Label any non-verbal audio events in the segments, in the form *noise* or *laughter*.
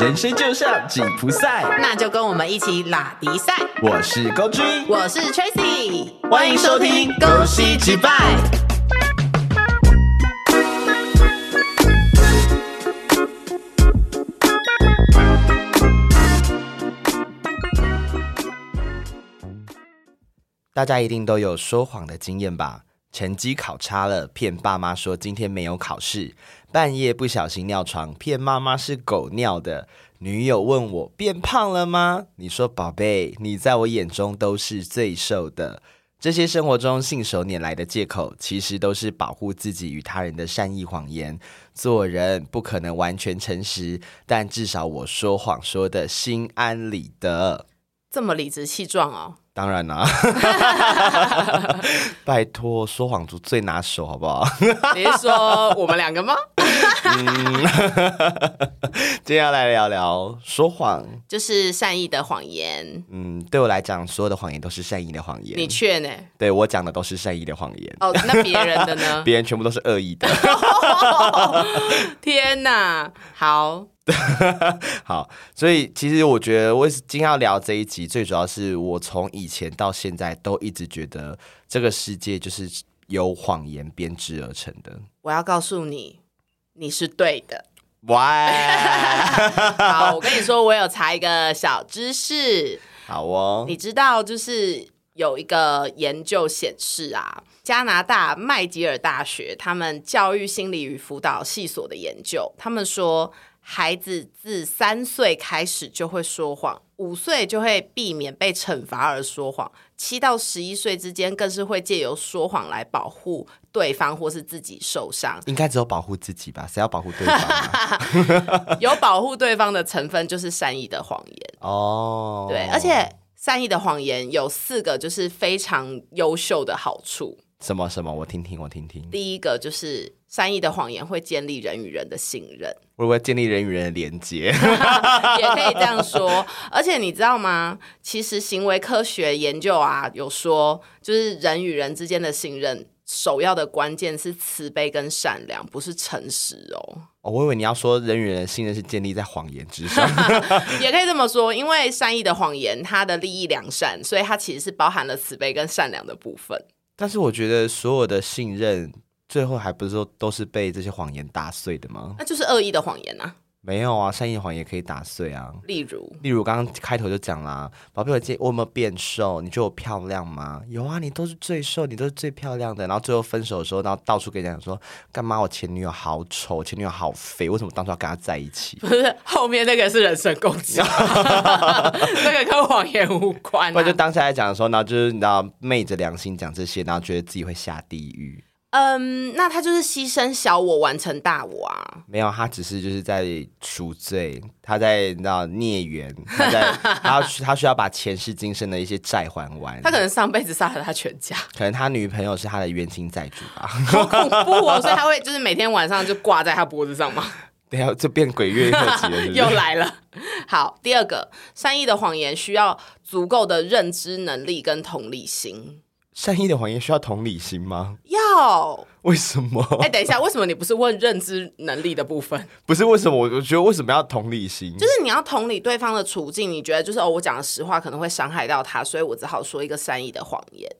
人生就像紧箍赛，那就跟我们一起拉迪赛。我是高君，我是 Tracy，欢迎收听恭恭喜击败。大家一定都有说谎的经验吧？成绩考差了，骗爸妈说今天没有考试；半夜不小心尿床，骗妈妈是狗尿的。女友问我变胖了吗？你说宝贝，你在我眼中都是最瘦的。这些生活中信手拈来的借口，其实都是保护自己与他人的善意谎言。做人不可能完全诚实，但至少我说谎说的心安理得。这么理直气壮哦。当然啦、*laughs* 拜托，说谎族最拿手，好不好？*laughs* 你是说我们两个吗？嗯，*laughs* 接下来聊聊说谎。就是善意的谎言。嗯，对我来讲，所有的谎言都是善意的谎言。你确呢？对我讲的都是善意的谎言，哦，那别人的呢？别人全部都是恶意的。天哪！好，*laughs* 好，所以其实我觉得，我今天要聊这一集，最主要是我从以前到现在都一直觉得这个世界就是由谎言编织而成的。我要告诉你，你是对的。喂，好，我跟你说，我有查一个小知识。*laughs* 好哦，你知道，就是有一个研究显示啊，加拿大麦吉尔大学他们教育心理与辅导系所的研究，他们说，孩子自三岁开始就会说谎，五岁就会避免被惩罚而说谎，七到十一岁之间更是会借由说谎来保护对方或是自己受伤。应该只有保护自己吧？谁要保护对方、啊？*laughs* 有保护对方的成分就是善意的谎言。哦，对，而且善意的谎言有四个就是非常优秀的好处。什么什么，我听听，我听听。第一个就是善意的谎言会建立人与人的信任，会不会建立人与人的连接？*laughs* 也可以这样说。而且你知道吗？其实行为科学研究啊有说，就是人与人之间的信任，首要的关键是慈悲跟善良，不是诚实哦。哦，我以为你要说人与人的信任是建立在谎言之上。*laughs* 也可以这么说，因为善意的谎言，它的利益良善，所以它其实是包含了慈悲跟善良的部分。但是我觉得所有的信任，最后还不是说都是被这些谎言打碎的吗？那就是恶意的谎言啊。没有啊，善意的谎言可以打碎啊。例如，例如刚刚开头就讲啦，宝贝，我今我有没有变瘦？你觉得我漂亮吗？有啊，你都是最瘦，你都是最漂亮的。然后最后分手的时候，然后到处跟人讲说，干嘛我前女友好丑，前女友好肥，为什么当初要跟她在一起？不是后面那个是人身攻击，*laughs* 那个跟谎言无关、啊。不然就当下来讲的时候，然后就是你知道昧着良心讲这些，然后觉得自己会下地狱。嗯，那他就是牺牲小我完成大我啊。没有，他只是就是在赎罪，他在你知道孽缘，他在他要他需要把前世今生的一些债还完。他可能上辈子杀了他全家，可能他女朋友是他的冤亲债主吧。好恐怖哦！所以他会就是每天晚上就挂在他脖子上嘛。等下就变鬼月特辑了，是是？又来了。好，第二个，善意的谎言需要足够的认知能力跟同理心。善意的谎言需要同理心吗？要为什么？哎、等一下，为什么你不是问认知能力的部分？*laughs* 不是为什么？我我觉得为什么要同理心？就是你要同理对方的处境，你觉得就是哦，我讲的实话可能会伤害到他，所以我只好说一个善意的谎言，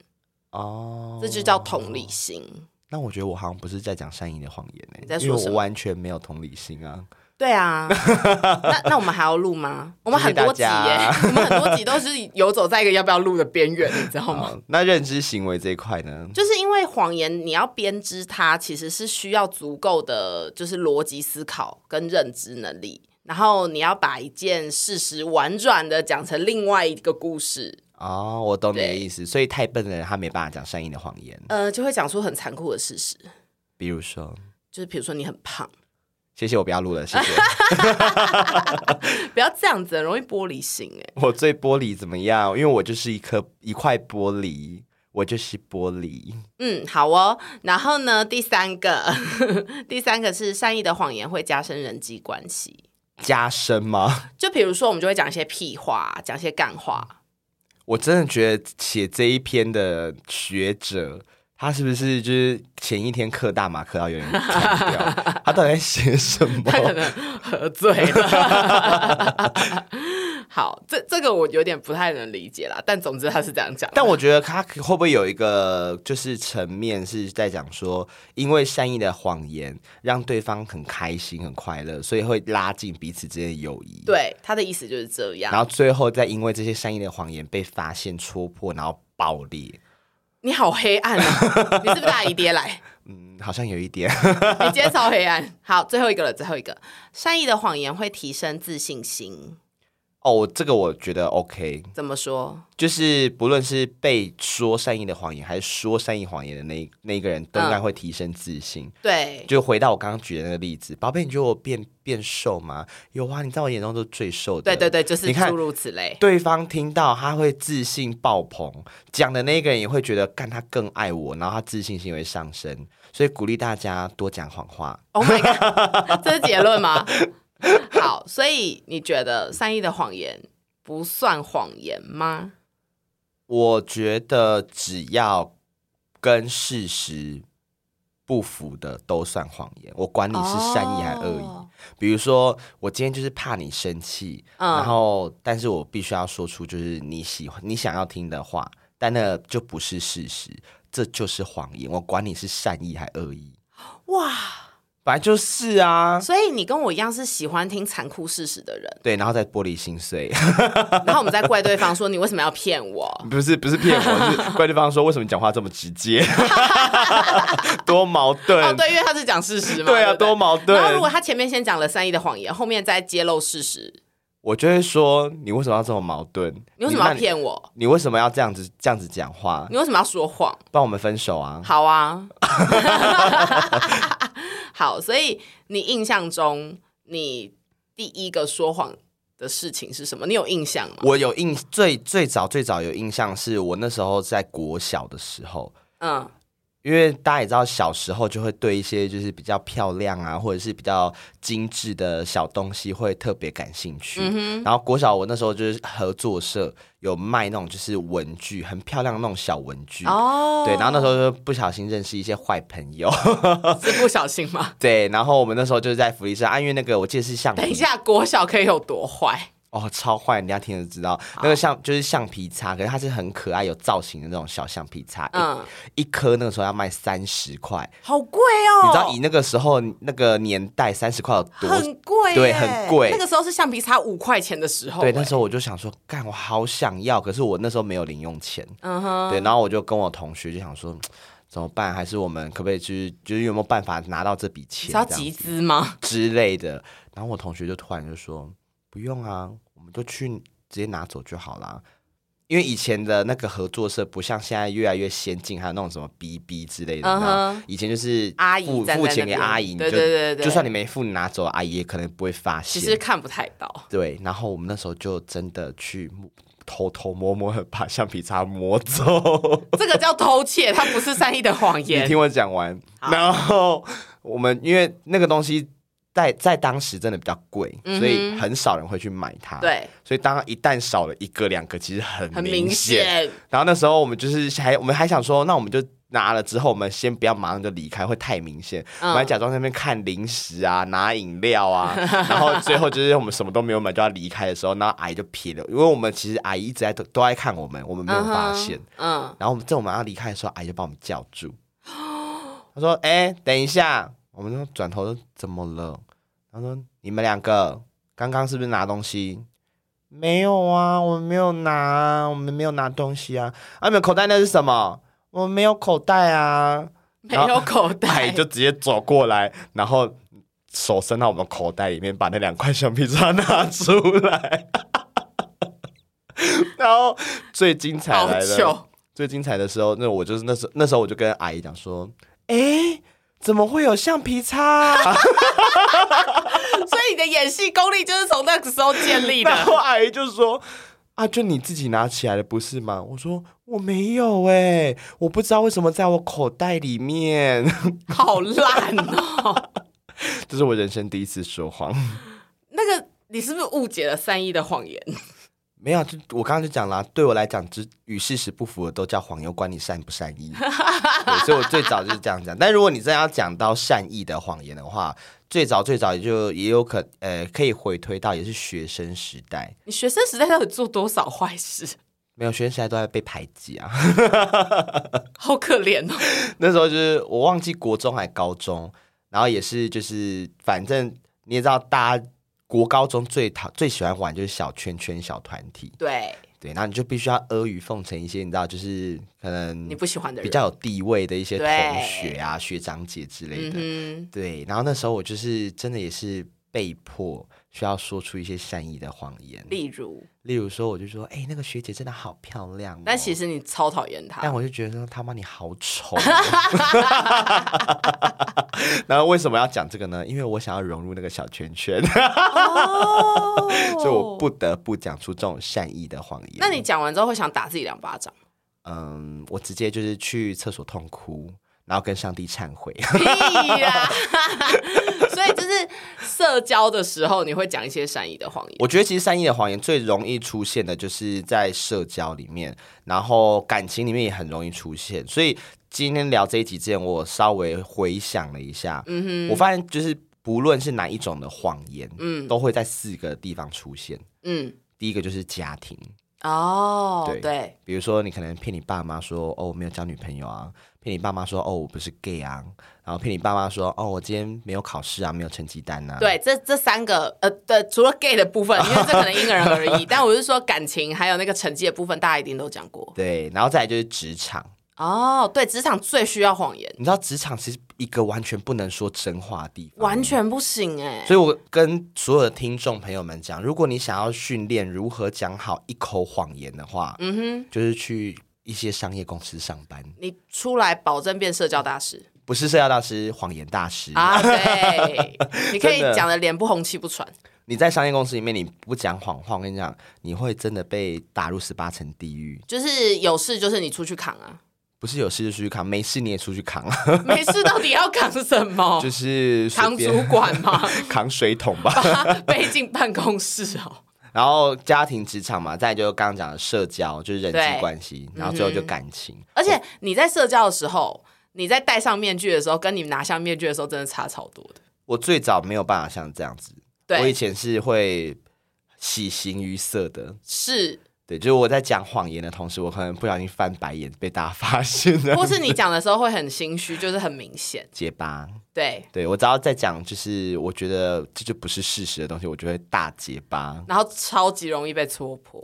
哦，这就叫同理心。那我觉得我好像不是在讲善意的谎言呢、在说我完全没有同理心啊。对啊，*laughs* 那那我们还要录吗？我们很多集耶家，*laughs* 我们很多集都是游走在一个要不要录的边缘，你知道吗？那认知行为这一块呢？就是因为谎言，你要编织它，其实是需要足够的就是逻辑思考跟认知能力，然后你要把一件事实婉转的讲成另外一个故事，哦，我懂你的意思。所以太笨的人他没办法讲善意的谎言，呃，就会讲出很残酷的事实，比如说，就是比如说你很胖，谢谢我不要录了，谢谢。*laughs* 不要这样子，容易玻璃心哎。*laughs* 我最玻璃怎么样？因为我就是一颗一块玻璃，我就是玻璃。嗯，好哦。然后呢，第三个，*laughs* 第三个是善意的谎言会加深人际关系。加深吗？就比如说，我们就会讲一些屁话，讲一些干话。我真的觉得写这一篇的学者，他是不是就是前一天嗑大麻嗑到有点强掉？*laughs* 他到底在写什么？他可能喝醉了。*laughs* 好，这这个我有点不太能理解啦，但总之他是这样讲。但我觉得他会不会有一个就是层面是在讲说，因为善意的谎言让对方很开心、很快乐，所以会拉近彼此之间的友谊。对他的意思就是这样。然后最后再因为这些善意的谎言被发现、戳破，然后爆裂。你好黑暗啊！*laughs* 你是不是大姨爹来？嗯，好像有一点。你今天超黑暗。好，最后一个了，最后一个，善意的谎言会提升自信心。哦，这个我觉得 OK。怎么说？就是不论是被说善意的谎言，还是说善意谎言的那那一个人，都应该会提升自信。对，就回到我刚刚举的那个例子，宝贝，你觉得我变变瘦吗？有啊，你在我眼中都是最瘦的。对对对，就是诸如此类。对方听到他会自信爆棚，讲的那个人也会觉得干他更爱我，然后他自信心会上升。所以鼓励大家多讲谎话。Oh my god，这是结论吗？*laughs* *laughs* 好，所以你觉得善意的谎言不算谎言吗？我觉得只要跟事实不符的都算谎言，我管你是善意还是恶意。哦比如说，我今天就是怕你生气，嗯然后但是我必须要说出就是你喜欢你想要听的话，但那就不是事实，这就是谎言。我管你是善意还恶意，哇，本来就是啊。所以你跟我一样是喜欢听残酷事实的人，对，然后再玻璃心碎，*laughs* 然后我们再怪对方说你为什么要骗我？*laughs* 不是不是骗我，是怪对方说为什么讲话这么直接，*laughs* 多矛盾。哦，对，因为他是讲事实嘛。对啊，多矛盾。然后如果他前面先讲了善意的谎言，后面再揭露事实，我就会说，你为什么要这么矛盾？你为什么要骗我？你为什么要这样子这样子讲话？你为什么要说谎？帮我们分手啊！好啊，好，所以你印象中你第一个说谎的事情是什么？你有印象吗？我有印最最早最早有印象，是我那时候在国小的时候，嗯，因为大家也知道，小时候就会对一些就是比较漂亮啊，或者是比较精致的小东西会特别感兴趣。嗯然后国小我那时候就是合作社有卖那种就是文具，很漂亮的那种小文具。哦，对，然后那时候就不小心认识一些坏朋友，*laughs* 是不小心吗？对，然后我们那时候就是在福利社啊，因为那个我记得是橡皮，等一下，国小可以有多坏？哦，超坏，人家听了知道，那个橡就是橡皮擦，可是它是很可爱有造型的那种小橡皮擦，嗯，一一颗那个时候要卖三十块，好贵哦！你知道以那个时候那个年代三十块有多？很贵耶，对很贵那个时候是橡皮擦五块钱的时候，对，那时候，我就想说，干，我好想要，可是我那时候没有零用钱，嗯哼，对，然后我就跟我同学就想说。*tsk* 怎么办？还是我们可不可以就是就是有没有办法拿到这笔钱是要集资吗？之类的？然后我同学就突然就说：“不用啊，我们就去直接拿走就好啦。”因为以前的那个合作社不像现在越来越先进，还有那种什么 BB 之类的。以前就是阿姨付付钱给阿姨，你对就对对对就算你没付，你拿走，阿姨也可能不会发现。其实看不太到，对，然后我们那时候就真的去偷偷摸摸的把橡皮擦摸走。*laughs* *laughs* 这个叫偷窃，它不是善意的谎言你听。我讲完，然后我们因为那个东西在在当时真的比较贵，所以很少人会去买它。，嗯对，所以当一旦少了一个两个，其实很很明显。显。然后那时候我们就是还我们还想说，那我们就。拿了之后，我们先不要马上就离开，会太明显。嗯我们还假装在那边看零食啊，拿饮料啊，*laughs* 然后最后就是我们什么都没有买就要离开的时候，然后阿姨就瞥了，因为我们其实阿姨一直在都都在看我们，我们没有发现。嗯，然后我们在我们要离开的时候，阿姨就把我们叫住。她说：“哎、等一下。”我们就转头说：“怎么了？”他说：“你们两个刚刚是不是拿东西？”没有啊，我们没有拿啊，我们没有拿东西啊。啊，你们口袋那是什么？我们没有口袋啊。*laughs* 没有口阿袋姨，就直接走过来，然后手伸到我们口袋里面，把那两块橡皮擦拿出来。*laughs* 然后最精彩好来了，最精彩的时候，那我就是那时候那时候我就跟阿姨讲说，哎、怎么会有橡皮擦、*laughs* 所以你的演戏功力就是从那个时候建立的然的。后阿姨就说。啊，就你自己拿起来的不是吗？我说我没有哎、我不知道为什么在我口袋里面。*laughs* 好烂哦！*laughs* 这是我人生第一次说谎。那个你是不是误解了善意的谎言？没有，就我刚刚就讲啦，对我来讲，只与事实不符的都叫谎言，管你善不善意。*laughs* 对，所以我最早就是这样讲。但如果你真的要讲到善意的谎言的话，最早最早也就也有可呃可以回推到也是学生时代，你学生时代到底做多少坏事？*laughs* 没有学生时代都在被排挤啊。*laughs* 好可怜哦。那时候就是我忘记国中还高中，然后也是就是反正你也知道，大家国高中最讨最喜欢玩就是小圈圈小团体，对。对，然后你就必须要阿谀奉承一些，你知道，就是可能你不喜欢的人，比较有地位的一些同对学啊、学长姐之类的。嗯对，然后那时候我就是真的也是被迫需要说出一些善意的谎言，，例如，例如说，我就说，哎、那个学姐真的好漂亮、哦，但其实你超讨厌她但。我就觉得说他妈你好丑哦、*laughs* 然后为什么要讲这个呢？因为我想要融入那个小圈圈，哦 *laughs* 所以我不得不讲出这种善意的谎言。那你讲完之后会想打自己两巴掌？嗯，我直接就是去厕所痛哭，然后跟上帝忏悔。*laughs* 所以就是社交的时候，你会讲一些善意的谎言。我觉得其实善意的谎言最容易出现的就是在社交里面，然后感情里面也很容易出现。所以今天聊这一集之前，我稍微回想了一下，嗯哼，我发现就是不论是哪一种的谎言，嗯，都会在四个地方出现。嗯，第一个就是家庭，哦，对对，比如说你可能骗你爸妈说哦我没有交女朋友啊，骗你爸妈说哦我不是 gay 啊，然后骗你爸妈说哦我今天没有考试啊，没有成绩单啊，对，这这三个呃的，除了 gay 的部分，因为这可能因人而异，*laughs* 但我是说感情还有那个成绩的部分，大家一定都讲过。对，然后再来就是职场。哦，对，职场最需要谎言，你知道职场其实一个完全不能说真话的地方，完。全不行哎。所以我跟所有的听众朋友们讲，如果你想要训练如何讲好一口谎言的话，嗯哼，就是去一些商业公司上班，你出来保证变社交大师不是社交大师，谎言大师。啊？对，*laughs* 你可以讲的脸不红气不喘。你在商业公司里面，你不讲谎话，我跟你讲，你会真的被打入十八层地狱。就是有事就是你出去扛啊，不是有事就出去扛，没事你也出去扛，*laughs* 没事到底要扛什么？就是扛主管吗？*laughs* 扛水桶吧。背进办公室哦。然后家庭、职场嘛，再来就刚刚讲的社交，就是人际对关系，然后最后就感情。而且你在社交的时候，你在戴上面具的时候，跟你拿下面具的时候，真的差超多的。我最早没有办法像这样子，对我以前是会喜形于色的。是，对，就是我在讲谎言的同时，我可能不小心翻白眼，被大家发现了。或是你讲的时候会很心虚，就是很明显。结巴，对，对我只要在讲，就是我觉得这就不是事实的东西，我就会大结巴。然后超级容易被戳破，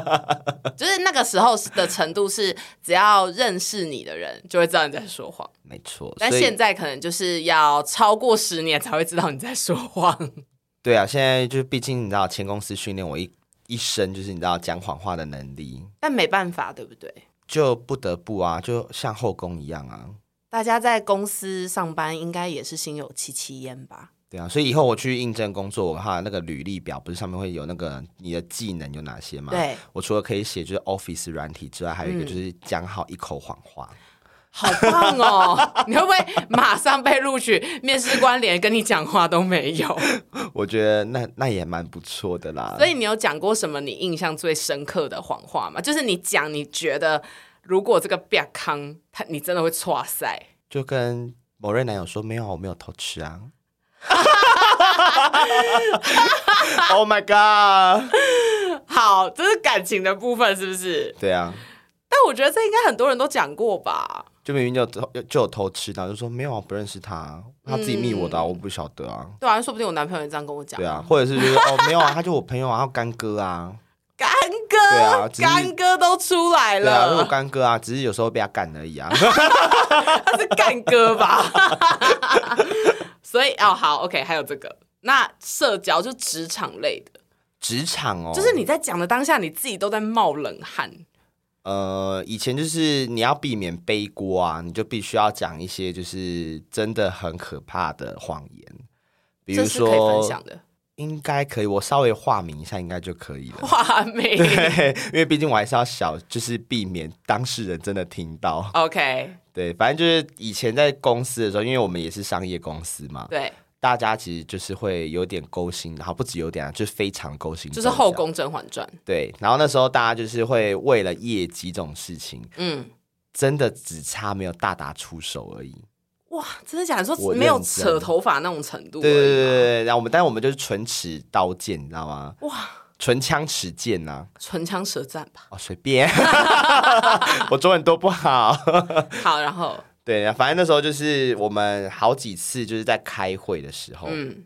*laughs* 就是那个时候的程度是，只要认识你的人就会知道你在说谎，没错，但现在可能就是要超过十年才会知道你在说谎。*laughs* 对啊，现在就是毕竟你知道，前公司训练我一一生，就是你知道讲谎话的能力，但没办法，对不对？就不得不啊，就像后宫一样啊。大家在公司上班应该也是心有戚戚焉吧？对啊，所以以后我去应征工作，的话那个履历表不是上面会有那个你的技能有哪些吗？对，我除了可以写就是 Office 软体之外，还有一个就是讲好一口谎话。好棒哦！*laughs* 你会不会马上被录取？面试官连跟你讲话都没有。*laughs* 我觉得那那也蛮不错的啦。所以你有讲过什么你印象最深刻的谎话吗？就是你讲你觉得如果这个变康，他你真的会错赛。就跟某任男友说没有啊，我没有偷吃啊。*laughs* oh my god！好，这是感情的部分，是不是？对啊，但我觉得这应该很多人都讲过吧。就明明就有偷就有偷吃，然后就说没有啊，不认识他，他自己密我的、啊，我不晓得啊。对啊，说不定我男朋友也这样跟我讲。对啊，，或者是就是哦没有啊，他就我朋友啊，干哥啊，干对啊哥，只是干哥都出来对啊，如果了，干哥啊，只是有时候被他干而已啊。*laughs* 他是干哥吧？*laughs* 所以哦，好，OK，还有这个，那社交就职场类的，职场哦，就是你在讲的当下，你自己都在冒冷汗。呃，以前就是你要避免背锅啊，你就必须要讲一些就是真的很可怕的谎言，比如这是可以分说享的应该可以，我稍微化名一下应该就可以了。化名。对，因为毕竟我还是要小，就是避免当事人真的听到。OK，对，反正就是以前在公司的时候，因为我们也是商业公司嘛，对，大家其实就是会有点勾心，然后不止有点啊，就是非常勾心，就是《后宫甄嬛传》。对，然后那时候大家就是会为了业绩这种事情，嗯，真的只差没有大打出手而已。哇，真的假的？说没有扯头发那种程度？对对对对对，然后我们，但是我们就是唇齿刀剑，你知道吗？哇，唇枪齿剑呐、唇枪舌战吧。哦，随便，我中文多不好。好，然后对，反正那时候就是我们好几次就是在开会的时候，嗯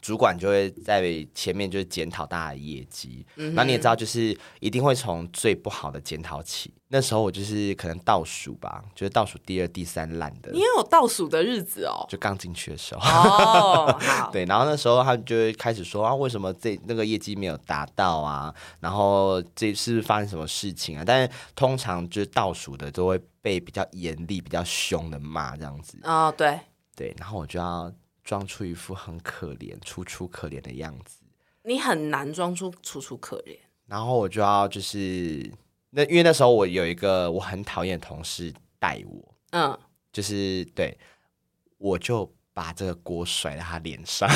主管就会在前面就是检讨大家的业绩，嗯然后你也知道，就是一定会从最不好的检讨起。那时候我就是可能倒数吧，就是倒数第二、第三烂的你，也有倒数的日子哦。就刚进去的时候。哦，*laughs* 好，对，然后那时候他们就会开始说啊，为什么这那个业绩没有达到啊？然后这是发生什么事情啊？但是通常就是倒数的都会被比较严厉、比较凶的骂这样子。哦，对，对，然后我就要装出一副很可怜、楚楚可怜的样子，你很难装出楚楚可怜。然后我就要就是那因为那时候我有一个我很讨厌的同事带我，嗯，就是对我就把这个锅甩在他脸上。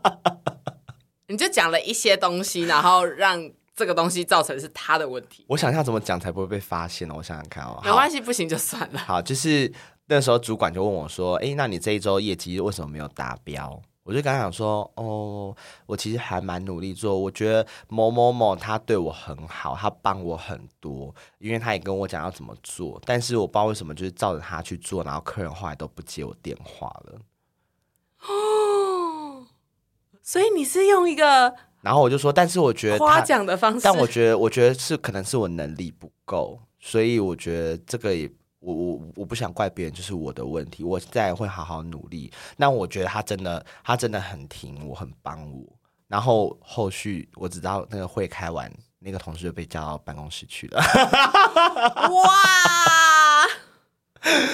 *laughs* 你就讲了一些东西，然后让这个东西造成是他的问题。我想一下怎么讲才不会被发现呢？我想想看哦，没关系，不行就算了。好，就是那时候主管就问我说：“诶，那你这一周业绩为什么没有达标？”我就跟他讲说：“哦，我其实还蛮努力做，我觉得某某某他对我很好，他帮我很多，因为他也跟我讲要怎么做，但是我不知道为什么就是照着他去做，然后客人后来都不接我电话了。哦，*gasps* 所以你是用一个然后我就说，但是我觉得夸，奖的方式，但我觉得我觉得是可能是我能力不够，所以我觉得这个也。”我我我不想怪别人，就是我的问题。我再会好好努力。那我觉得他真的，他真的很挺我，很帮我。然后后续我只知道那个会开完，那个同事就被叫到办公室去了。哇，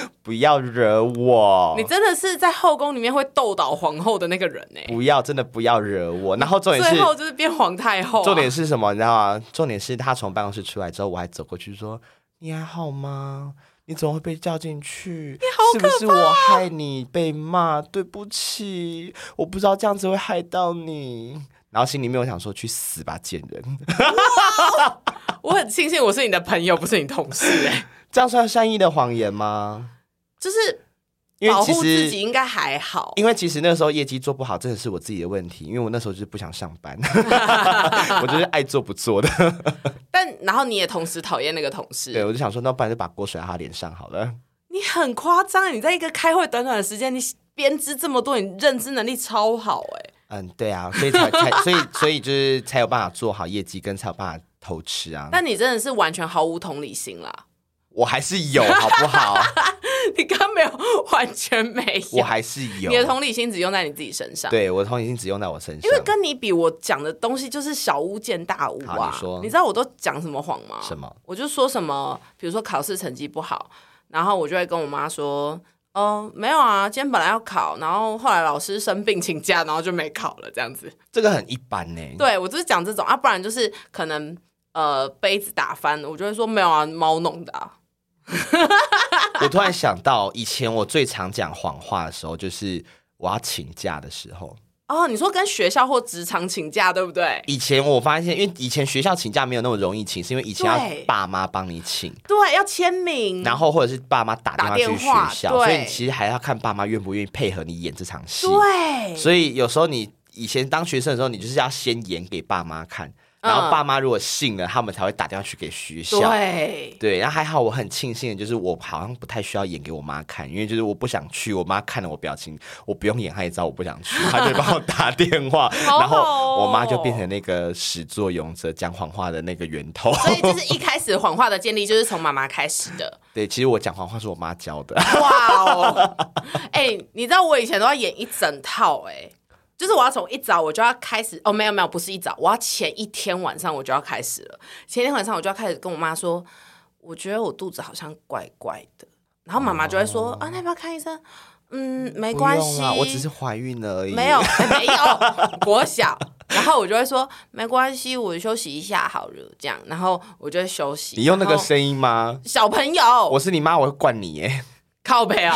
*laughs* 不要惹我你，真的是在后宫里面会斗倒皇后的那个人呢、不要，真的不要惹我。然后重点是最，后就是变皇太后、啊。重点是什么？你知道吗？重点是他从办公室出来之后，我还走过去说：“你还好吗？你怎么会被叫进去？是不是我害你被骂？对不起，我不知道这样子会害到你。”然后心里面我想说：“去死吧，贱人！”我很庆幸我是你的朋友，不是你同事哎、*laughs* 这样算善意的谎言吗？就是因为其保护自己，应该还好。因为其实那时候业绩做不好，真的是我自己的问题。因为我那时候就是不想上班，*laughs* 我就是爱做不做的。*laughs* 但然后你也同时讨厌那个同事，对，我就想说，那不然就把锅甩在他脸上好了。你很夸张，你在一个开会短短的时间，你编织这么多，你认知能力超好哎、嗯，对啊，所以才才所以所以就是才有办法做好业绩，跟才有办法偷吃啊。*laughs* 但你真的是完全毫无同理心啦，我还是有，*laughs* 好不好？你刚刚没有完全没有，我还是有你。的同理心只用在你自己身上。对，我的同理心只用在我身上。因为跟你比，我讲的东西就是小巫见大巫啊你说。知道我都讲什么谎吗？什么？我就说什么，比如说考试成绩不好，然后我就会跟我妈说，哦，没有啊，今天本来要考，然后后来老师生病请假，然后就没考了，这样子。这个很一般呢、对我就是讲这种啊，不然就是可能呃杯子打翻了，我就会说没有啊，猫弄的、啊。*laughs* 我突然想到，以前我最常讲谎话的时候，就是我要请假的时候。哦，你说跟学校或职场请假，对不对？以前我发现，因为以前学校请假没有那么容易请，是因为以前要爸妈帮你请，对，要签名。然后或者是爸妈打电话去学校，所以你其实还要看爸妈愿不愿意配合你演这场戏。对，所以有时候你以前当学生的时候，你就是要先演给爸妈看，然后嗯爸妈如果信了，他们才会打电话去给学校。对，对，然后还好，我很庆幸的就是我好像不太需要演给我妈看，因为就是我不想去，我妈看了我表情，我不用演，她也知道我不想去，她就会帮我打电话，*laughs* 好然后我妈就变成那个始作俑者讲谎话的那个源头。所以就是 *laughs* 一开始谎话的建立就是从妈妈开始的。对，其实我讲谎话是我妈教的。哇哦！*laughs* 哎、你知道我以前都要演一整套哎、就是我要从一早我就要开始哦，没有没有，不是一早，我要前一天晚上我就要开始了。前一天晚上我就要开始跟我妈说，我觉得我肚子好像怪怪的，然后妈妈就会说、啊，那要不要看医生？嗯，没关系，啊，我只是怀孕了而已。没有、哎没有国小，然后我就会说没关系，我休息一下好了，这样，然后我就会休息。你用那个声音吗？小朋友，我是你妈，我会惯你耶。靠背啊，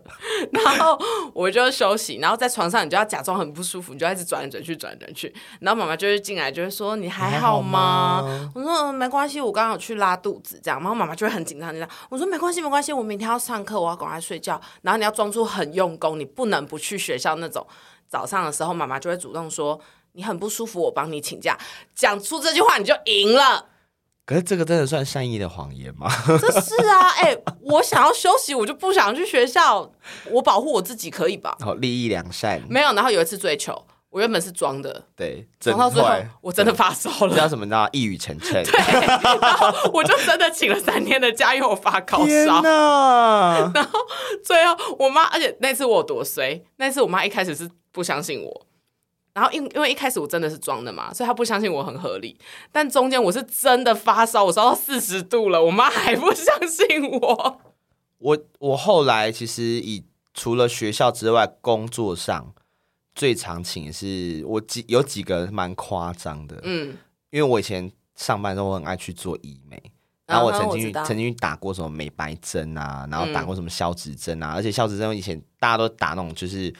*laughs* 然后我就休息，然后在床上你就要假装很不舒服，你就一直转来转去转来转去，然后妈妈就会进来就会说你还好吗？我说、嗯没关系，我刚刚有去拉肚子这样，然后妈妈就会很紧张，这样我说没关系没关系，我明天要上课，我要赶快睡觉，然后你要装出很用功，你不能不去学校那种。早上的时候，妈妈就会主动说你很不舒服，我帮你请假。讲出这句话你就赢了。可是这个真的算善意的谎言吗？*laughs* 这是啊，*laughs* 哎、我想要休息，我就不想去学校，我保护我自己可以吧？好，利益良善，没有，然后有一次追求，我原本是装的，对，真装到最后坏，我真的发烧了，这叫什么？呢？一语成谶。*laughs* 对然后我就真的请了三天的假，因为我发高天烧。哪！最后我妈，而且那次我有多衰，那次我妈一开始是不相信我。然后因因为一开始我真的是装的嘛，所以她不相信我很合理。但中间我是真的发烧，我烧到四十度了，我妈还不相信我。我我后来其实以除了学校之外，工作上最常请是我几有几个蛮夸张的，嗯，因为我以前上班的时候我很爱去做医美。然后我曾经、我曾经打过什么美白针啊，然后打过什么消脂针啊，而且消脂针以前大家都打那种就是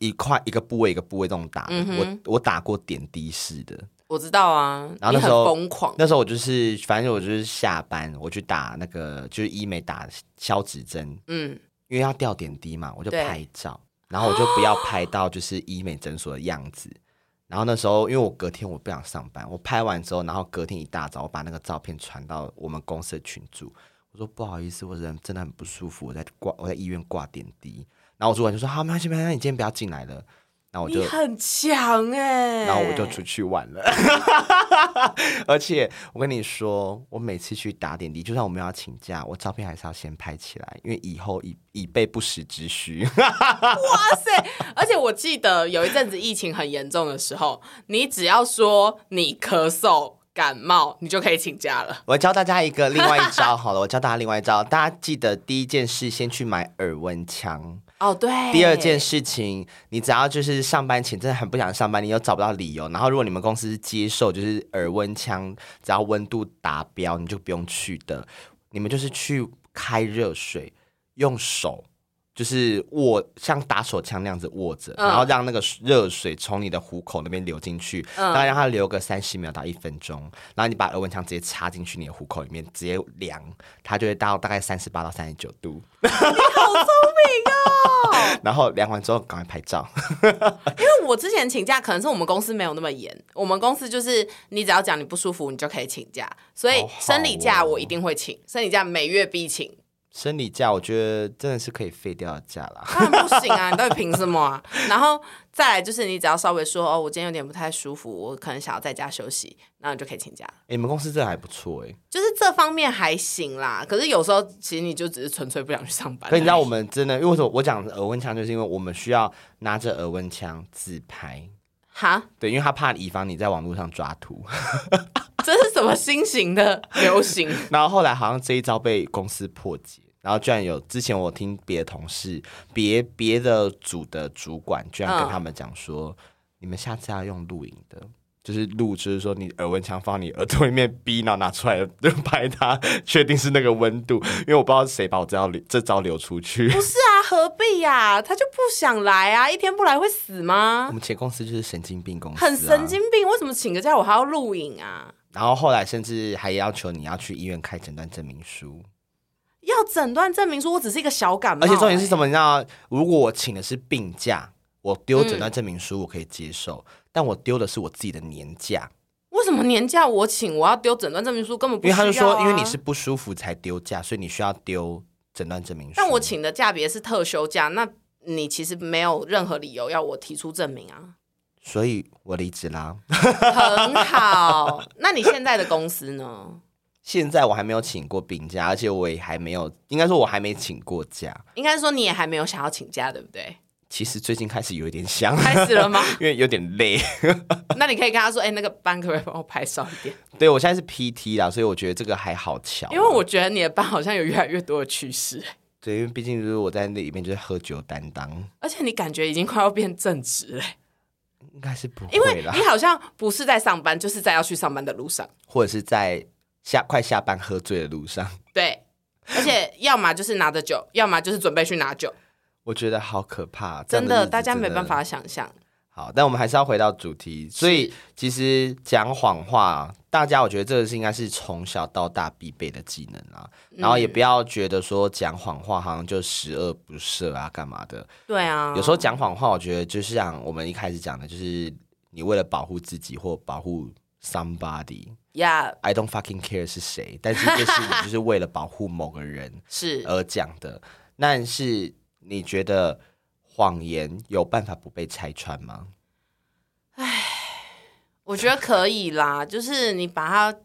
一块一个部位一个部位这种打的，嗯我我打过点滴式的，我知道啊，然后那时候疯狂，那时候我就是反正我就是下班我去打那个就是医美打消脂针，嗯，因为要吊点滴嘛，我就拍照，然后我就不要拍到就是医美诊所的样子。然后那时候，因为我隔天我不想上班，我拍完之后，然后隔天一大早，我把那个照片传到我们公司的群组，我说不好意思，我人真的很不舒服，我在挂我在医院挂点滴。然后我主管就说好，没关系，没关系，你今天不要进来了。然后我就很强哎、然后我就出去玩了，*laughs* 而且我跟你说，我每次去打点滴，就算我们要请假，我照片还是要先拍起来，因为以后以以备不时之需。*laughs* 哇塞！而且我记得有一阵子疫情很严重的时候，你只要说你咳嗽、感冒，你就可以请假了。我教大家一个另外一招好了，我教大家另外一招，大家记得第一件事先去买耳温枪。哦，对。第二件事情，你只要就是上班前真的很不想上班，你又找不到理由，然后如果你们公司接受就是耳温枪，只要温度达标，你就不用去的。你们就是去开热水，用手就是握像打手枪那样子握着，嗯然后让那个热水从你的虎口那边流进去，嗯大概让它流个三十秒到一分钟，然后你把耳温枪直接插进去你的虎口里面，直接量，它就会到大概三十八到三十九度。*laughs* 然后量完之后赶快拍照。*laughs* 因为我之前请假，可能是我们公司没有那么严，我们公司就是你只要讲你不舒服，你就可以请假，所以生理假哦我一定会请，生理假每月必请。生理假我觉得真的是可以废掉的假啦。当然不行啊！你到底凭什么啊？*laughs* 然后再来就是，你只要稍微说哦，我今天有点不太舒服，我可能想要在家休息，然后你就可以请假。欸你们公司这还不错哎、就是这方面还行啦，可是有时候其实你就只是纯粹不想去上班。可你知道我们真的，因为为什么我讲耳温枪，就是因为我们需要拿着耳温枪自拍。哈，对，因为他怕以防你在网络上抓图，这是什么新型的流行？*laughs* 然后后来好像这一招被公司破解，然后居然有之前我听别的同事、别别的组的主管，居然跟嗯他们讲说，你们下次要用录影的，就是录，就是说你耳温枪放你耳朵里面逼，然后拿出来就拍它，确定是那个温度，因为我不知道是谁把我这招流这招流出去。不是啊，何必呀、他就不想来啊，一天不来会死吗我吗？们前公司就是神经病公司、啊，很神经病，为什么请个假我还要录影啊？然后后来甚至还要求你要去医院开诊断证明书，要诊断证明书我只是一个小感冒、而且重点是什么？你知道，如果我请的是病假，我丢诊嗯断证明书我可以接受，但我丢的是我自己的年假，为什么年假我请，我要丢诊断证明书？根本不因需要、啊、为他就说，因为你是不舒服才丢假，所以你需要丢诊断证明书。但我请的假别是特休假，那你其实没有任何理由要我提出证明啊。所以我离职啦。很好，那你现在的公司呢？现在我还没有请过病假，而且我也还没有，应该说我还没请过假。应该说你也还没有想要请假，对不对？其实最近开始有一点想，开始了吗？*laughs* 因为有点累。*laughs* 那你可以跟他说，哎、那个班可不可以帮我排少一点？对我现在是 PT 啦，所以我觉得这个还好巧。因为我觉得你的班好像有越来越多的趋势，对，因为毕竟就是我在那里面就是喝酒担当，而且你感觉已经快要变正直了，应该是不因为你，好像不是在上班，就是在要去上班的路上。或者是在下快下班喝醉的路上。*laughs* 对，而且要么就是拿着酒，要么就是准备去拿酒，我觉得好可怕，真的，大家没办法想象。好，但我们还是要回到主题，所以其实讲谎话，大家我觉得这个是应该是从小到大必备的技能啊，然后也不要觉得说讲谎话好像就十恶不赦啊，干嘛的？对啊，有时候讲谎话，我觉得就像我们一开始讲的，就是你为了保护自己或保护 somebody。呀 I don't fucking care 是谁，但是这是你就是为了保护某个人 *laughs* 是而讲的。但是你觉得谎言有办法不被拆穿吗？我觉得可以啦，就是你把它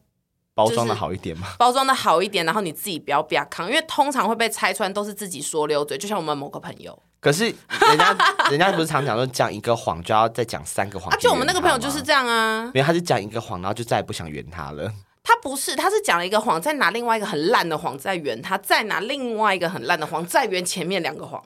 包装的好一点吗？包装的好一点，然后你自己不要不要扛，因为通常会被拆穿都是自己说溜嘴，就像我们某个朋友可是人家 *laughs* 人家不是常讲说讲一个谎就要再讲三个谎啊，去就我们那个朋友就是这样啊，没有，他是讲一个谎，然后就再也不想圆他了。他不是，他是讲了一个谎，再拿另外一个很烂的谎再圆他，再拿另外一个很烂的谎再圆前面两个谎。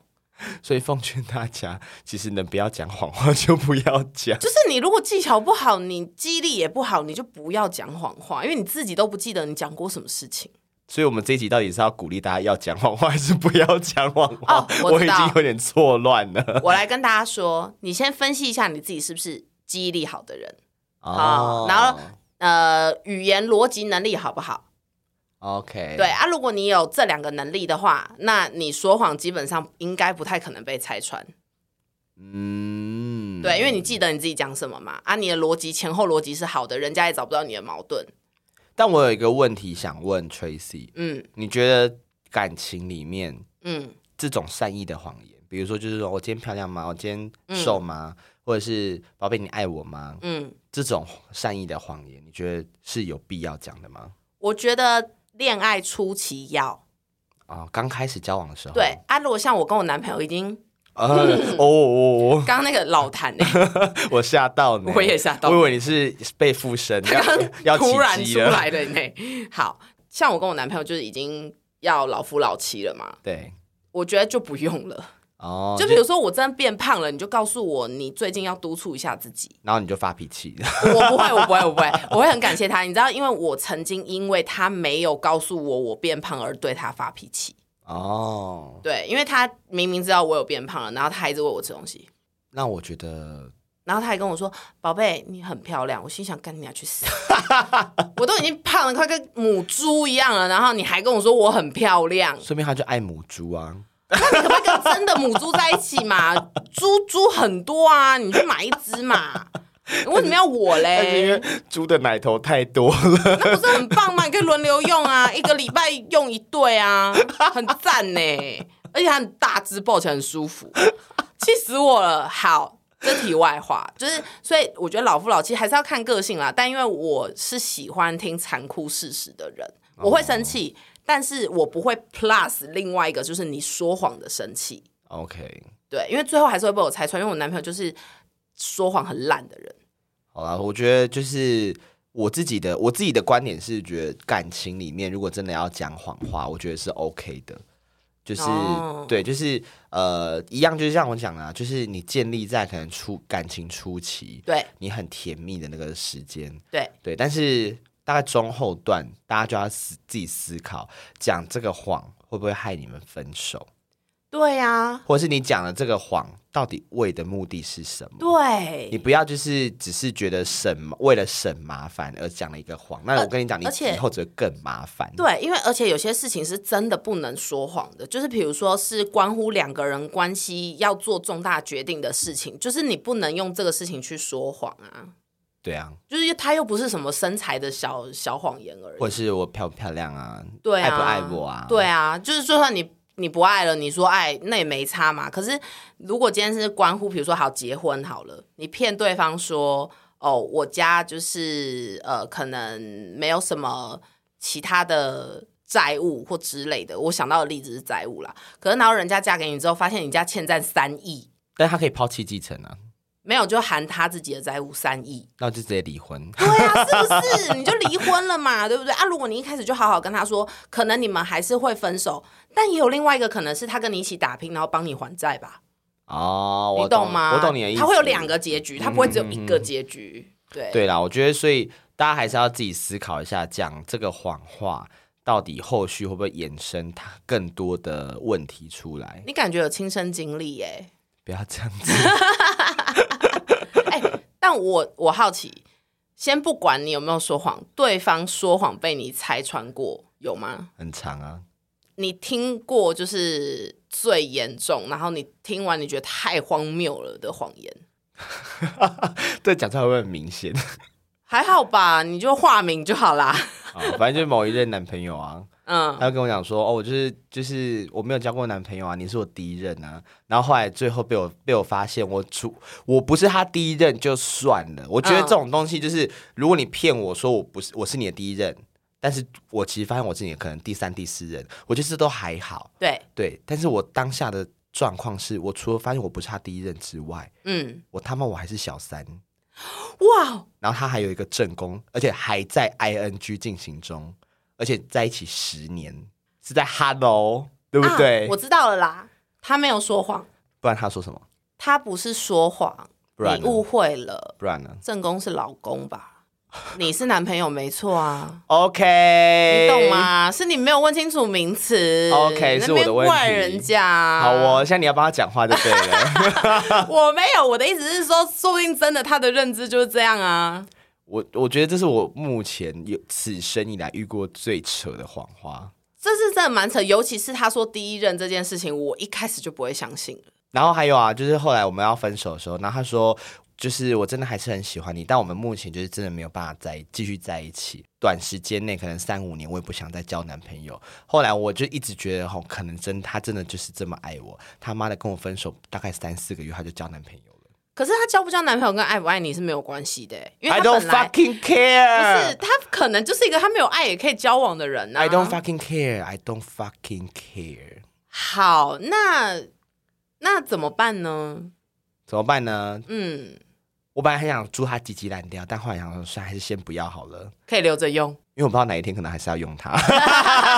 所以奉劝大家，其实能不要讲谎话就不要讲。就是你如果技巧不好，你记忆力也不好，你就不要讲谎话，因为你自己都不记得你讲过什么事情。所以，我们这一集到底是要鼓励大家要讲谎话，还是不要讲谎话？哦我已经有点错乱了。我来跟大家说，你先分析一下你自己是不是记忆力好的人，哦然后呃，语言逻辑能力好不好？OK，对啊，如果你有这两个能力的话，那你说谎基本上应该不太可能被拆穿。嗯，对，因为你记得你自己讲什么嘛，啊，你的逻辑前后逻辑是好的，人家也找不到你的矛盾。但我有一个问题想问 Tracy，嗯你觉得感情里面嗯，这种善意的谎言，比如说就是说我今天漂亮吗？我今天嗯瘦吗？或者是宝贝你爱我吗？嗯，这种善意的谎言，你觉得是有必要讲的吗？我觉得恋爱初期要啊、刚开始交往的时候，对啊，如果像我跟我男朋友已经呃，哦刚刚那个老谈、欸，*laughs* 我吓到你，我也吓到我以为你是被附身，要 *laughs* 要起突然出来的呢。好像我跟我男朋友就是已经要老夫老妻了嘛，对，我觉得就不用了。哦，就比如说我真的变胖了，你就告诉我你最近要督促一下自己。然后你就发脾气，我不会，*laughs* 我不会，我不会，我会很感谢他。你知道，因为我曾经因为他没有告诉我我变胖而对他发脾气。哦，对，因为他明明知道我有变胖了，然后他还一直喂我吃东西，那我觉得然后他还跟我说：“宝贝，你很漂亮。”我心想：“干你娘去死！*laughs* 我都已经胖了快跟母猪一样了，然后你还跟我说我很漂亮，说明他就爱母猪啊，你可不可以跟真的母猪在一起嘛？猪猪很多啊，你去买一只嘛。你 *laughs* 为什么要我但是因嘞为？猪的奶头太多了，那不是很棒吗？你可以轮流用啊，一个礼拜用一对啊，很赞呢。而且它很大只，抱起来很舒服，气死我了。好，这题外话，就是所以我觉得老夫老妻还是要看个性啦。但因为我是喜欢听残酷事实的人，我会生气，但是我不会 plus 另外一个就是你说谎的生气。OK，对，因为最后还是会被我拆穿，因为我男朋友就是说谎很烂的人。好啦，我觉得就是我自己的我自己的观点是，觉得感情里面如果真的要讲谎话，我觉得是 OK 的。就是、哦对，就是呃，一样，就是像我讲的、啊，就是你建立在可能初感情初期，对你很甜蜜的那个时间，对，对，但是大概中后段，大家就要思自己思考，讲这个谎会不会害你们分手，对啊，或是你讲的这个谎到底为的目的是什么？对你，不要就是只是觉得省为了省麻烦而讲了一个谎，那我跟你讲，你而且以后只会更麻烦。对，因为而且有些事情是真的不能说谎的，就是比如说是关乎两个人关系要做重大决定的事情，就是你不能用这个事情去说谎啊。对啊，就是他又不是什么身材的小小谎言而已，或是我漂不漂亮啊？对啊，爱不爱我啊？对啊，就是就算你你不爱了，你说爱那也没差嘛。可是如果今天是关乎，比如说好结婚好了，你骗对方说哦，我家就是呃可能没有什么其他的债务或之类的，我想到的例子是债务啦。可是然后人家嫁给你之后，发现你家欠债三亿，但他可以抛弃继承啊，没有就含他自己的债务三亿。那我就直接离婚。对啊，是不是？*laughs* 你就离婚了嘛，对不对啊？如果你一开始就好好跟他说，可能你们还是会分手，但也有另外一个可能是他跟你一起打拼，然后帮你还债吧？哦，我你懂吗？我懂你的意思。他会有两个结局，他不会只有一个结局。对对啦，我觉得所以大家还是要自己思考一下，讲这个谎话到底后续会不会衍生他更多的问题出来？你感觉有亲身经历耶？不要这样子，*laughs* *laughs* 但我我好奇，先不管你有没有说谎，对方说谎被你拆穿过有吗？很长啊。你听过就是最严重，然后你听完你觉得太荒谬了的谎言，*laughs* 这讲出来会不会很明显？*laughs* 还好吧？你就化名就好啦。啊，反正就是某一任男朋友啊，嗯，他就跟我讲说，哦，我就是就是我没有交过男朋友啊，你是我第一任啊。然后后来最后被我被我发现，我出我不是他第一任就算了。我觉得嗯这种东西就是，如果你骗我说我不是我是你的第一任，但是我其实发现我是你的可能第三、第四任，我觉得这都还好。对，对，但是我当下的状况是我除了发现我不是他第一任之外，嗯，我他妈我还是小三。哇，然后他还有一个正宫，而且还在 ing 进行中，而且在一起十年，是在 hello，对不对？啊我知道了啦，他没有说谎，不然他说什么？他不是说谎，不然你误会了，不然呢正宫是老公吧？你是男朋友没错啊。？OK，你懂？吗？是你没有问清楚名词 OK，那是我的问题边怪人家。好哦，现在你要帮他讲话就对了。*laughs* 我没有，我的意思是说，说不定真的他的认知就是这样啊。我我觉得这是我目前有此生以来遇过最扯的谎话。这是真的蛮扯，尤其是他说第一任这件事情，我一开始就不会相信了。然后还有啊，就是后来我们要分手的时候，然后他说，就是我真的还是很喜欢你，但我们目前就是真的没有办法再继续在一起。短时间内可能三五年，我也不想再交男朋友。后来我就一直觉得，吼，可能真他真的就是这么爱我。他妈的跟我分手大概三四个月，他就交男朋友了。可是他交不交男朋友跟爱不爱你是没有关系的，因为 I 他 don't fucking 不 care. 是他可能就是一个他没有爱也可以交往的人啊。I don't fucking care. I don't fucking care. 好，那那怎么办呢？怎么办呢？嗯，我本来很想祝他鸡鸡烂掉，但后来想说，算还是先不要好了，可以留着用，因为我不知道哪一天可能还是要用它。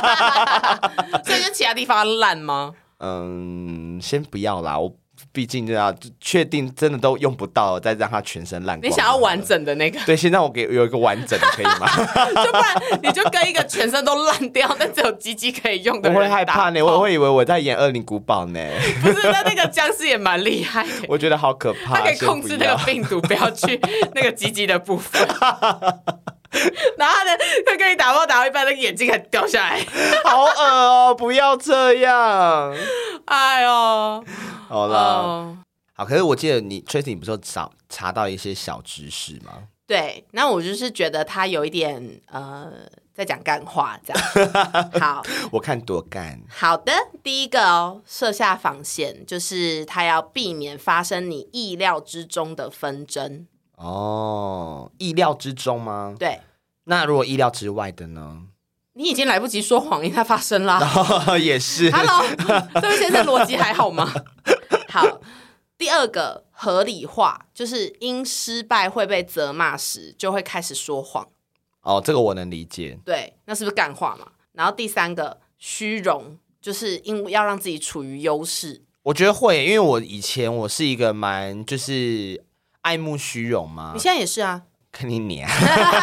*laughs* 所以就其他地方烂吗？嗯，先不要啦，我毕竟就要确定真的都用不到，再让它全身烂光。你想要完？整的那个，对，先让我给有一个完整的，可以吗？*laughs* 就不然你就跟一个全身都烂掉，但只有鸡鸡可以用的我人会害怕呢，我会以为我在演《恶灵古堡》呢，不是，那那个僵尸也蛮厉害的，我觉得好可怕。他可以控制那要个病毒不要去那个鸡鸡的部分。*laughs* 然后他的他跟你打炮打到一半，那个眼睛还掉下来，好恶哦，不要这样。哎呦，好了，哦，好，可是我记得你 Tracy，你不是有找查到一些小知识吗？对，那我就是觉得他有一点呃，在讲干话这样。*laughs* 好我看多干。好的，第一个哦，设下防线，就是他要避免发生你意料之中的纷争。哦，意料之中吗？对那如果意料之外的呢？你已经来不及说谎，因为它发生啦。*laughs* 也是。Hello，这位先生逻辑还好吗？*laughs* 好，第二个合理化，就是因失败会被责骂时，就会开始说谎。哦，这个我能理解。对，那是不是干话嘛？然后第三个虚荣，就是因为要让自己处于优势。我觉得会，因为我以前我是一个蛮就是爱慕虚荣嘛你。现在也是啊，看你娘！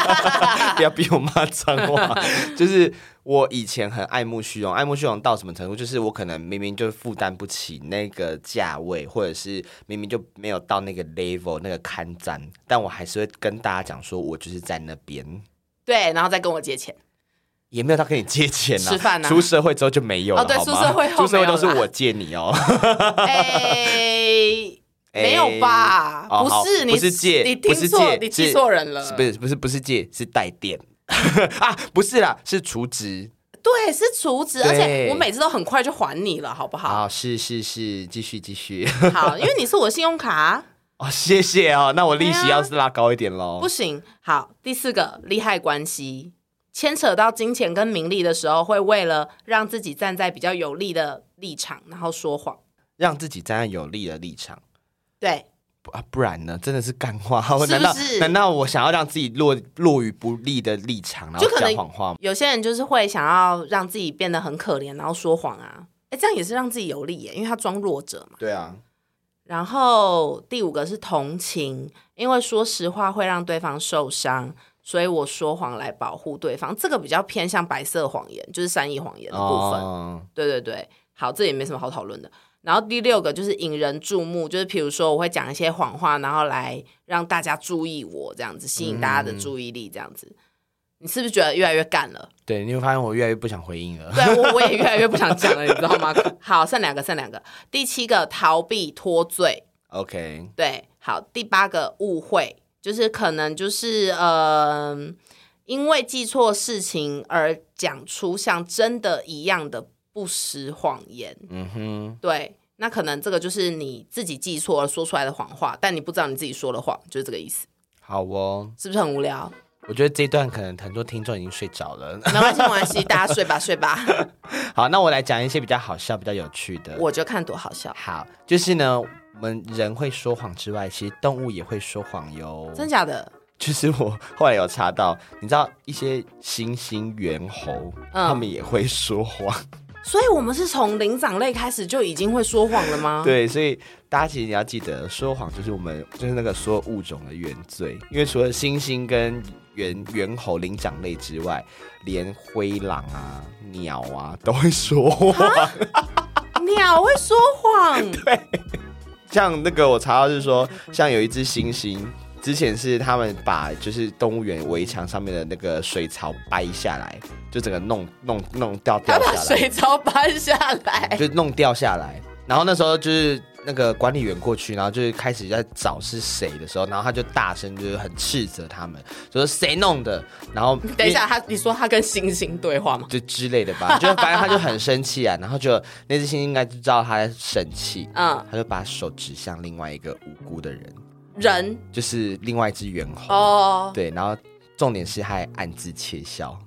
*laughs* 不要逼我骂脏话。就是我以前很爱慕虚荣，爱慕虚荣到什么程度？就是我可能明明就负担不起那个价位，或者是明明就没有到那个 level 那个看展，但我还是会跟大家讲说，我就是在那边。对，然后再跟我借钱。也没有他跟你借钱啊，吃饭啊出社会之后就没有了，哦对好吗出社会后出社会都是我借你哦，*laughs* 哎、没有吧？不是，你不是借你听错，你记是错人了。不是不是不是借，是带电 *laughs* 啊，不是啦，是储值对，是储值，而且我每次都很快就还你了，好不好？好，是是是，继续继续好，因为你是我的信用卡啊、*laughs* 哦，谢谢哦，那我利息要是拉高一点喽不，行。好，第四个利害关系，牵扯到金钱跟名利的时候，会为了让自己站在比较有利的立场，然后说谎。让自己站在有利的立场。对，不啊，不然呢？真的是干话。我难道难道我想要让自己落落于不利的立场，然后就可能讲谎话吗？有些人就是会想要让自己变得很可怜，然后说谎啊。哎，这样也是让自己有利耶，因为他装弱者嘛。对啊，然后第五个是同情，因为说实话会让对方受伤，所以我说谎来保护对方。这个比较偏向白色谎言，就是善意谎言的部分。哦对对对，好，这也没什么好讨论的。然后第六个就是引人注目，就是比如说我会讲一些谎话，然后来让大家注意我，这样子吸引大家的注意力，这样子。你是不是觉得越来越干了？对，你会发现我越来越不想回应了。对我我也越来越不想讲了，你知道吗？*laughs* 好，剩两个，剩两个。第七个逃避脱罪，OK，对，好。第八个误会，就是可能就是呃，因为记错事情而讲出像真的一样的不实谎言。嗯哼，对，那可能这个就是你自己记错了说出来的谎话，但你不知道你自己说了谎，就是这个意思，好哦。是不是很无聊？我觉得这一段可能很多听众已经睡着了。没关系，没关系，大家睡吧，睡吧。*laughs* 好，那我来讲一些比较好笑、比较有趣的。我就看多好笑，好，就是呢，我们人会说谎之外，其实动物也会说谎哟。真假的？就是我后来有查到，你知道一些猩猩、猿猴，嗯他们也会说谎。所以我们是从灵长类开始就已经会说谎了吗？，对，所以大家其实你要记得，说谎就是我们就是那个所有物种的原罪。因为除了猩猩跟猿猿猴、灵长类之外，连灰狼啊、鸟啊都会说谎。鸟会说谎，*laughs* 对像那个我查到是说，像有一只猩猩，之前是他们把就是动物园围墙上面的那个水槽掰下来，就整个弄弄弄掉掉下来，水槽搬下来。就弄掉下来。然后那时候就是那个管理员过去，然后就是开始在找是谁的时候，然后他就大声就是很斥责他们，就说谁弄的，然后 *laughs* 等一下，他你说他跟星星对话吗？就之类的吧，就反正他就很生气啊，然后就那只猩猩应该就知道他在生气，嗯，他就把手指向另外一个无辜的人。人。就是另外一只猿猴。哦，对，然后重点是还暗自窃笑，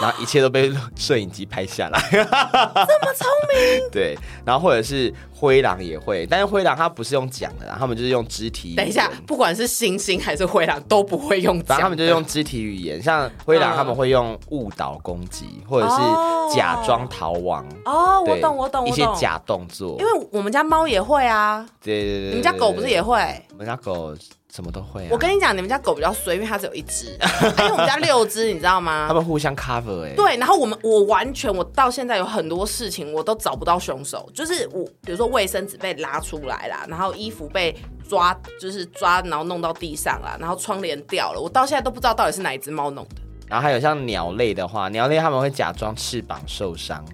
然后一切都被摄影机拍下来。*laughs* 这么聪明？对，然后或者是灰狼也会，但是灰狼它不是用讲的啦，他们就是用肢体。等一下，不管是猩猩还是灰狼都不会用讲的，反正他们就用肢体语言，像灰狼嗯他们会用误导攻击，或者哦是假装逃亡。哦，我懂，我懂。一些假动作。因为我们家猫也会啊，对对对，你们家狗不是也会？会？我们家狗什么都会啊。我跟你讲，你们家狗比较衰，因为它只有一只，啊 *laughs* 因为我们家六只，你知道吗他？们互相 cover 哎、对，然后我们我完全我到现在有很多事情我都找不到凶手，就是我比如说卫生纸被拉出来啦，然后衣服被抓，就是抓然后弄到地上啦，然后窗帘掉了，我到现在都不知道到底是哪一只猫弄的。然后还有像鸟类的话，鸟类他们会假装翅膀受伤，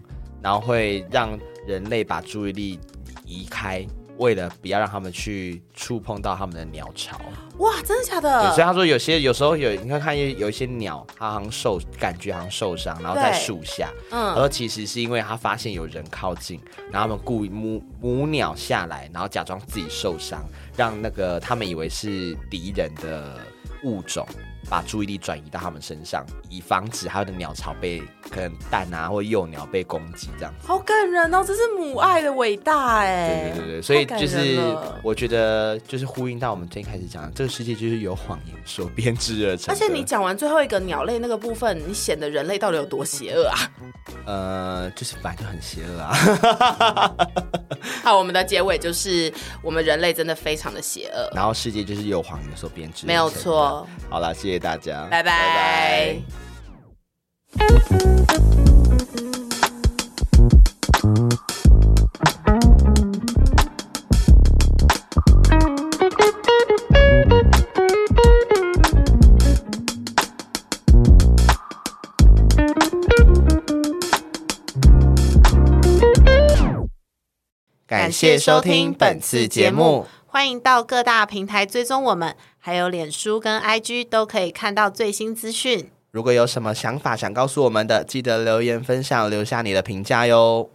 然后会让人类把注意力移开，为了不要让他们去触碰到他们的鸟巢。哇，真的假对，所以？他说有些有时候有，你会看有有一些鸟，它好像受感觉好像受伤，然后在树下。他嗯，说其实是因为他发现有人靠近，然后他们故意母母鸟下来，然后假装自己受伤，让那个他们以为是敌人的物种。把注意力转移到他们身上，以防止他的鸟巢被可能蛋啊或幼鸟被攻击这样。好感人哦，这是母爱的伟大哎。对对对对，所以就是我觉得就是呼应到我们最开始讲的，这个世界就是由谎言所编织而成。而且你讲完最后一个鸟类那个部分，你显得人类到底有多邪恶啊！呃，就是本来就很邪恶啊，*laughs* 好，我们的结尾就是我们人类真的非常的邪恶，然后世界就是由谎言所编织，没有。错。好了，谢谢谢大家，拜拜。感谢收听本次节目。，欢迎到各大平台追踪我们，还有脸书跟 IG 都可以看到最新资讯。如果有什么想法想告诉我们的，记得留言分享，留下你的评价哟。